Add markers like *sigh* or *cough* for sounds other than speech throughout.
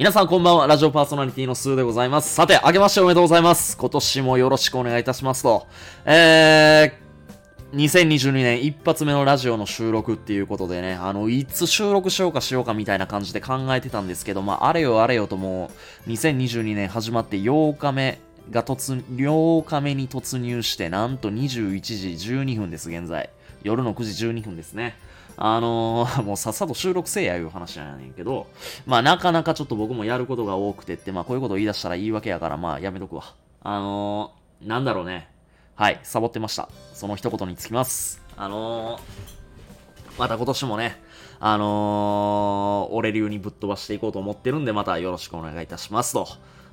皆さんこんばんは、ラジオパーソナリティのスーでございます。さて、明けましておめでとうございます。今年もよろしくお願いいたしますと。えー、2022年一発目のラジオの収録っていうことでね、あの、いつ収録しようかしようかみたいな感じで考えてたんですけど、まあ、あれよあれよともう、2022年始まって8日目が突、8日目に突入して、なんと21時12分です、現在。夜の9時12分ですね。あのー、もうさっさと収録せえやいう話なんやねんけど、まあなかなかちょっと僕もやることが多くてって、まあこういうことを言い出したら言い訳やからまあやめとくわ。あのー、なんだろうね。はい、サボってました。その一言につきます。あのー、また今年もね、あのー、俺流にぶっ飛ばしていこうと思ってるんで、またよろしくお願いいたしますと。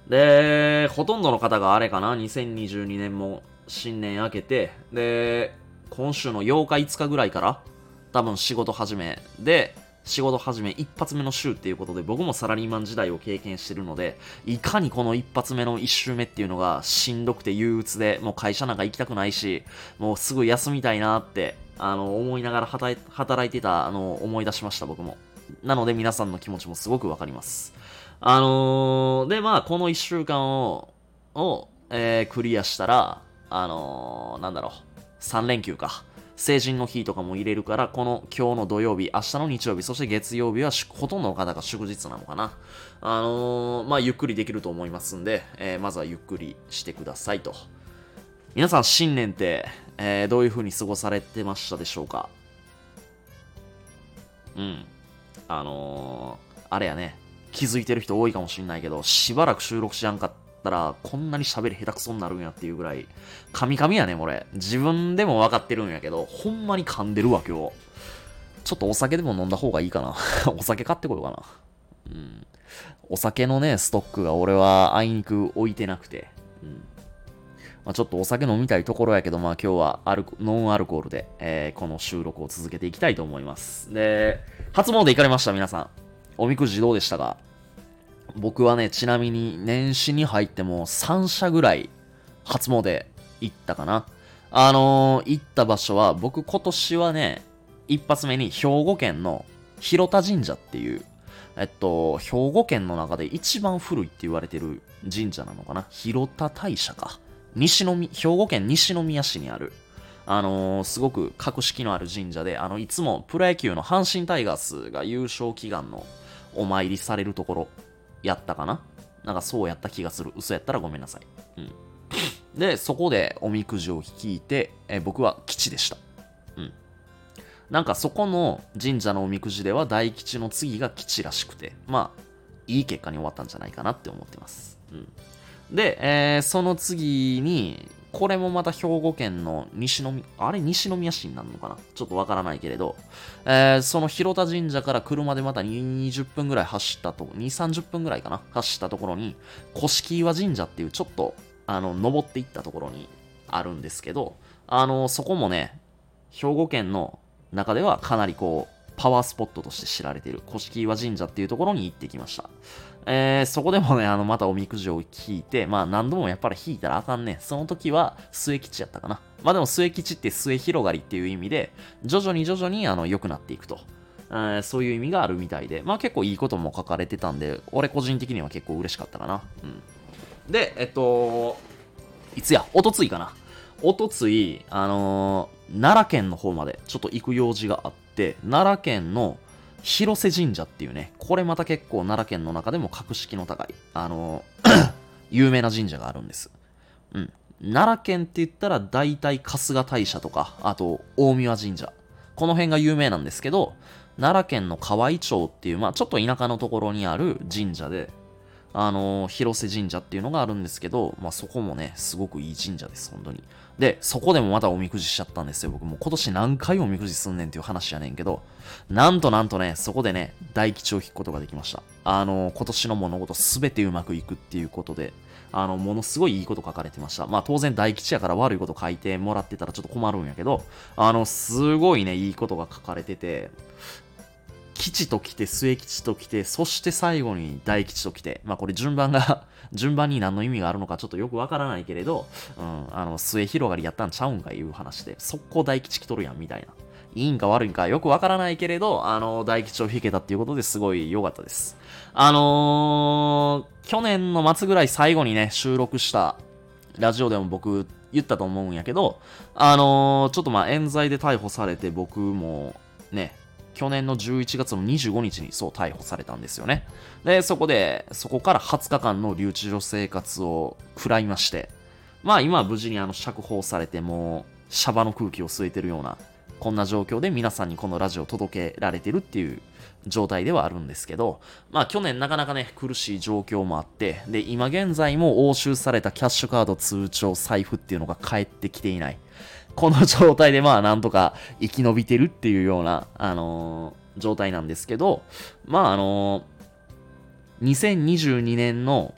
で、ほとんどの方があれかな、2022年も新年明けて、で、今週の8日5日ぐらいから、多分仕事始めで、仕事始め一発目の週っていうことで僕もサラリーマン時代を経験してるので、いかにこの一発目の一週目っていうのがしんどくて憂鬱で、もう会社なんか行きたくないし、もうすぐ休みたいなって、あの、思いながら働いてた、あの、思い出しました僕も。なので皆さんの気持ちもすごくわかります。あのー、で、まあ、この一週間を、を、えー、クリアしたら、あのー、なんだろう、3連休か。成人の日とかも入れるから、この今日の土曜日、明日の日曜日、そして月曜日はほとんどの方が祝日なのかな。あのー、まあ、ゆっくりできると思いますんで、えー、まずはゆっくりしてくださいと。皆さん、新年って、えー、どういう風に過ごされてましたでしょうか？うん。あのー、あれやね、気づいてる人多いかもしんないけど、しばらく収録しやんかったら、こんなに喋り下手くそになるんやっていうぐらい、カミカミやね、俺。自分でも分かってるんやけど、ほんまに噛んでるわ、今日。ちょっとお酒でも飲んだ方がいいかな。*laughs* お酒買ってこようかな。うん。お酒のね、ストックが俺はあいにく置いてなくて。うん。まあ、ちょっとお酒飲みたいところやけど、まあ今日はアルノンアルコールで、えー、この収録を続けていきたいと思います。で、初詣行かれました、皆さん。おみくじどうでしたか？僕はね、ちなみに年始に入っても3社ぐらい初詣行ったかな。あのー、行った場所は、僕今年はね、一発目に兵庫県の広田神社っていう、えっと、兵庫県の中で一番古いって言われてる神社なのかな。広田大社か。西の兵庫県西宮市にある、あのー、すごく格式のある神社で、あの、いつもプロ野球の阪神タイガースが優勝祈願のお参りされるところやったかな？なんかそうやった気がする。嘘やったらごめんなさい。うん。*laughs* で、そこでおみくじを引いて、え僕は吉でした。うん。なんかそこの神社のおみくじでは大吉の次が吉らしくて、まあ、いい結果に終わったんじゃないかなって思ってます。うん。で、えー、その次に、これもまた兵庫県の西宮、あれ西宮市になるのかな？ちょっとわからないけれど、えー、その広田神社から車でまた20分ぐらい走ったと、2、30分ぐらいかな？走ったところに、古式岩神社っていうちょっと、あの、登っていったところにあるんですけど、あの、そこもね、兵庫県の中ではかなりこう、パワースポットとして知られている古式岩神社っていうところに行ってきました。えー、そこでもね、あの、またおみくじを引いて、まあ何度もやっぱり引いたらあかんね。その時は末吉やったかな。まあでも末吉って末広がりっていう意味で、徐々に徐々にあの良くなっていくと。え、そういう意味があるみたいで、まあ結構いいことも書かれてたんで、俺個人的には結構嬉しかったかな。うん。で、えっと、いつや、おとついかな。おとつい、あのー、奈良県の方までちょっと行く用事があって、奈良県の広瀬神社っていうね、これまた結構奈良県の中でも格式の高い、あの *clears throat* 有名な神社があるんです。うん。奈良県って言ったら大体春日大社とか、あと大宮神社。この辺が有名なんですけど、奈良県の河合町っていう、まあちょっと田舎のところにある神社で、あの広瀬神社っていうのがあるんですけど、まあそこもね、すごくいい神社です、本当に。で、そこでもまたおみくじしちゃったんですよ。僕も今年何回おみくじすんねんっていう話やねんけど、なんとなんとね、そこでね、大吉を引くことができました。あの、今年の物事すべてうまくいくっていうことで、あの、ものすごいいいこと書かれてました。まあ当然大吉やから悪いこと書いてもらってたらちょっと困るんやけど、あの、すごいね、いいことが書かれてて、吉と来て、末吉と来て、そして最後に大吉と来て、まあこれ順番が *laughs* 順番に何の意味があるのかちょっとよくわからないけれど、うん、あの、末広がりやったんちゃうんかいう話で、速攻大吉来とるやん、みたいな。いいんか悪いんかよくわからないけれど、あの、大吉を引けたっていうことですごい良かったです。あのー、去年の末ぐらい最後にね、収録したラジオでも僕言ったと思うんやけど、あのー、ちょっとまあ冤罪で逮捕されて僕もね、去年の11月の25日にそう逮捕されたんですよね。で、そこで、そこから20日間の留置所生活を食らいまして、まあ今は無事にあの釈放されてもうシャバの空気を吸えてるような、こんな状況で皆さんにこのラジオ届けられてるっていう状態ではあるんですけど、まあ去年なかなかね、苦しい状況もあって、で、今現在も押収されたキャッシュカード通帳、財布っていうのが返ってきていない。この状態でまあなんとか生き延びてるっていうような、あのー、状態なんですけど、まああのー、2022年の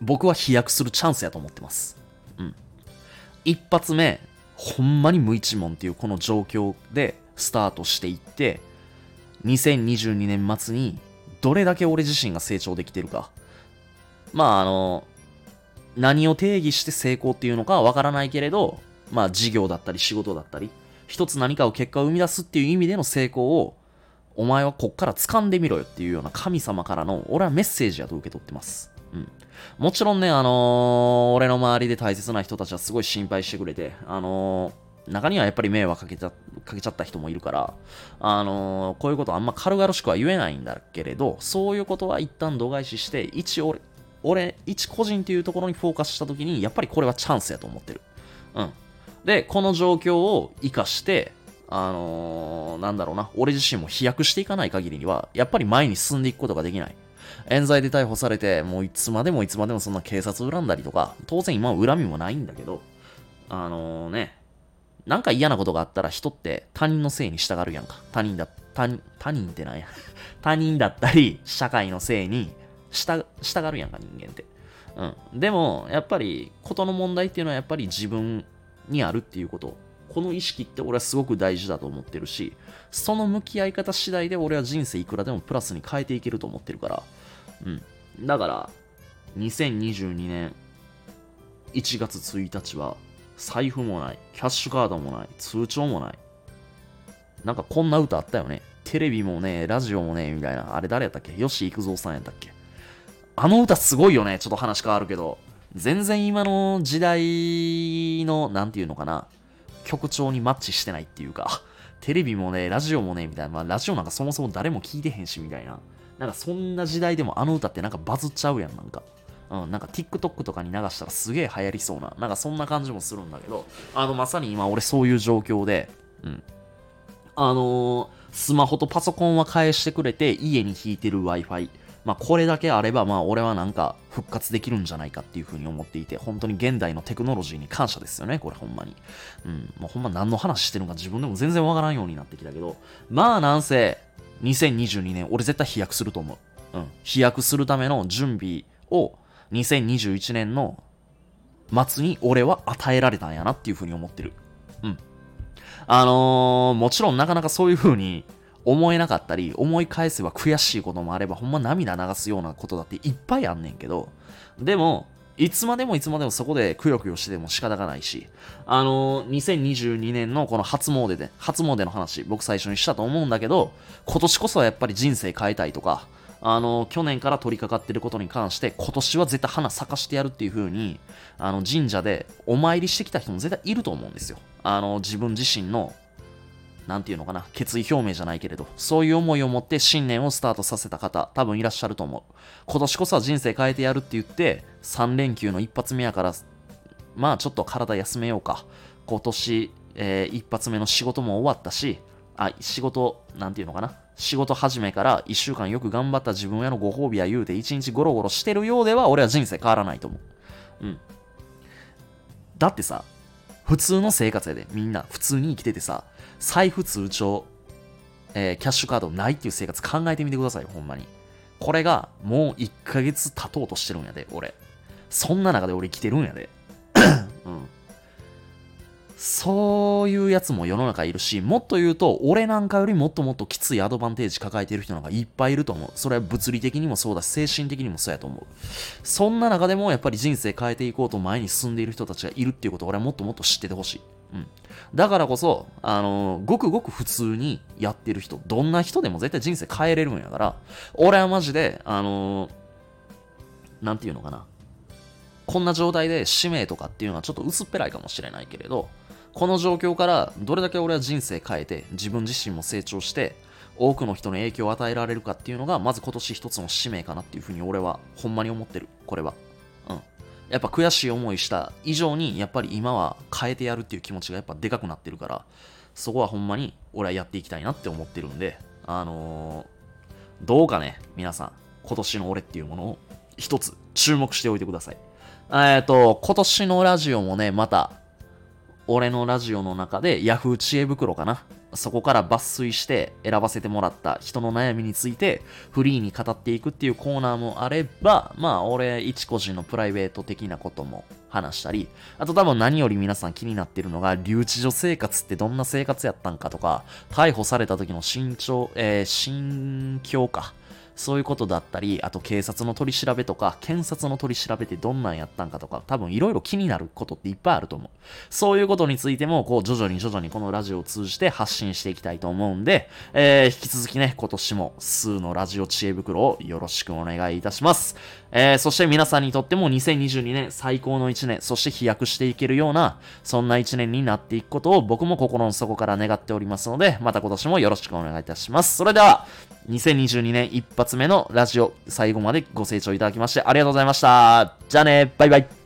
僕は飛躍するチャンスやと思ってます。うん。一発目、ほんまに無一文っていうこの状況でスタートしていって、2022年末にどれだけ俺自身が成長できてるか。まああの、何を定義して成功っていうのかはわからないけれど、まあ事業だったり仕事だったり、一つ何かを結果を生み出すっていう意味での成功を、お前はこっから掴んでみろよっていうような神様からの、俺はメッセージやと受け取ってます。うん。もちろんね、あのー、俺の周りで大切な人たちはすごい心配してくれて、あのー、中にはやっぱり迷惑かけちゃかけちゃった人もいるから、あのー、こういうことあんま軽々しくは言えないんだけれど、そういうことは一旦度外視して、一俺、俺、一個人っていうところにフォーカスしたときに、やっぱりこれはチャンスやと思ってる。うん。で、この状況を活かして、あのー、なんだろうな、俺自身も飛躍していかない限りには、やっぱり前に進んでいくことができない。冤罪で逮捕されて、もういつまでもいつまでもそんな警察恨んだりとか、当然今は恨みもないんだけど、あのー、ね、なんか嫌なことがあったら人って他人のせいに従うやんか。他人だ、他人、他人ってなんや。*laughs* 他人だったり、社会のせいに従従うやんか、人間って。うん。でも、やっぱり、ことの問題っていうのはやっぱり自分にあるっていうこと。この意識って俺はすごく大事だと思ってるし、その向き合い方次第で俺は人生いくらでもプラスに変えていけると思ってるから。うん。だから、2022年1月1日は、財布もない、キャッシュカードもない、通帳もない。なんかこんな歌あったよね。テレビもね、ラジオもね、みたいな。あれ誰やったっけ？吉幾三さんやったっけ？あの歌すごいよね。ちょっと話変わるけど。全然今の時代の、なんていうのかな、曲調にマッチしてないっていうか、テレビもね、ラジオもね、みたいな、まあ、ラジオなんかそもそも誰も聞いてへんし、みたいな。なんかそんな時代でもあの歌ってなんかバズっちゃうやん、なんか。うん、なんか TikTok とかに流したらすげえ流行りそうな、なんかそんな感じもするんだけど、あの、まさに今俺そういう状況で、うん。あのー、スマホとパソコンは返してくれて、家に引いてる Wi-Fi。まあ、これだけあれば、まあ、俺はなんか復活できるんじゃないかっていうふうに思っていて、本当に現代のテクノロジーに感謝ですよね、これほんまに。うん、もうほんま何の話してるのか自分でも全然わからんようになってきたけど、まあなんせ、2022年、俺絶対飛躍すると思う。うん、飛躍するための準備を2021年の末に俺は与えられたんやなっていうふうに思ってる。うん。あのー、もちろんなかなかそういうふうに思えなかったり、思い返せば悔しいこともあれば、ほんま涙流すようなことだっていっぱいあんねんけど、でも、いつまでもいつまでもそこでくよくよしてても仕方がないし、あのー、2022年のこの初詣で、初詣の話、僕最初にしたと思うんだけど、今年こそはやっぱり人生変えたいとか、あのー、去年から取り掛かってることに関して、今年は絶対花咲かしてやるっていう風に、あの、神社でお参りしてきた人も絶対いると思うんですよ。あのー、自分自身のなんていうのかな、決意表明じゃないけれど、そういう思いを持って新年をスタートさせた方、多分いらっしゃると思う。今年こそは人生変えてやるって言って、3連休の一発目やから、まあちょっと体休めようか。今年、えー、一発目の仕事も終わったし、あ、仕事、なんていうのかな。仕事始めから1週間よく頑張った自分へのご褒美や言うて1日ゴロゴロしてるようでは俺は人生変わらないと思う。うん。だってさ、普通の生活やで、みんな普通に生きててさ、財布通帳、えー、キャッシュカードないっていう生活考えてみてください、ほんまに。これがもう1ヶ月経とうとしてるんやで、俺。そんな中で俺生きてるんやで。うん。そういうやつも世の中いるし、もっと言うと、俺なんかよりもっともっときついアドバンテージ抱えてる人なんかいっぱいいると思う。それは物理的にもそうだし、精神的にもそうやと思う。そんな中でもやっぱり人生変えていこうと前に進んでいる人たちがいるっていうことを俺はもっともっと知っててほしい。うん。だからこそ、あのーごくごく普通にやってる人、どんな人でも絶対人生変えれるんやから、俺はマジで、あのーなんていうのかな。こんな状態で使命とかっていうのはちょっと薄っぺらいかもしれないけれど、この状況からどれだけ俺は人生変えて、自分自身も成長して、多くの人の影響を与えられるかっていうのが、まず今年一つの使命かなっていうふうに俺はほんまに思ってる。これは。やっぱ悔しい思いした以上に、やっぱり今は変えてやるっていう気持ちがやっぱでかくなってるから、そこはほんまに俺はやっていきたいなって思ってるんで、あのーどうかね、皆さん、今年の俺っていうものを一つ注目しておいてください。えっと、今年のラジオもね、また、俺のラジオの中で Yahoo 知恵袋かな。そこから抜粋して選ばせてもらった人の悩みについてフリーに語っていくっていうコーナーもあれば、まあ俺一個人のプライベート的なことも話したり、あと多分何より皆さん気になってるのが留置所生活ってどんな生活やったんかとか、逮捕された時の身長、えー心境か。そういうことだったり、あと警察の取り調べとか、検察の取り調べってどんなんやったんかとか、多分いろいろ気になることっていっぱいあると思う。そういうことについても、こう、徐々に徐々にこのラジオを通じて発信していきたいと思うんで、えー、引き続きね、今年も数のラジオ知恵袋をよろしくお願いいたします。えー、そして皆さんにとっても2022年最高の1年、そして飛躍していけるような、そんな1年になっていくことを僕も心の底から願っておりますので、また今年もよろしくお願いいたします。それでは、2022年一発発目のラジオ、最後までご清聴いただきましてありがとうございました。じゃあね、バイバイ。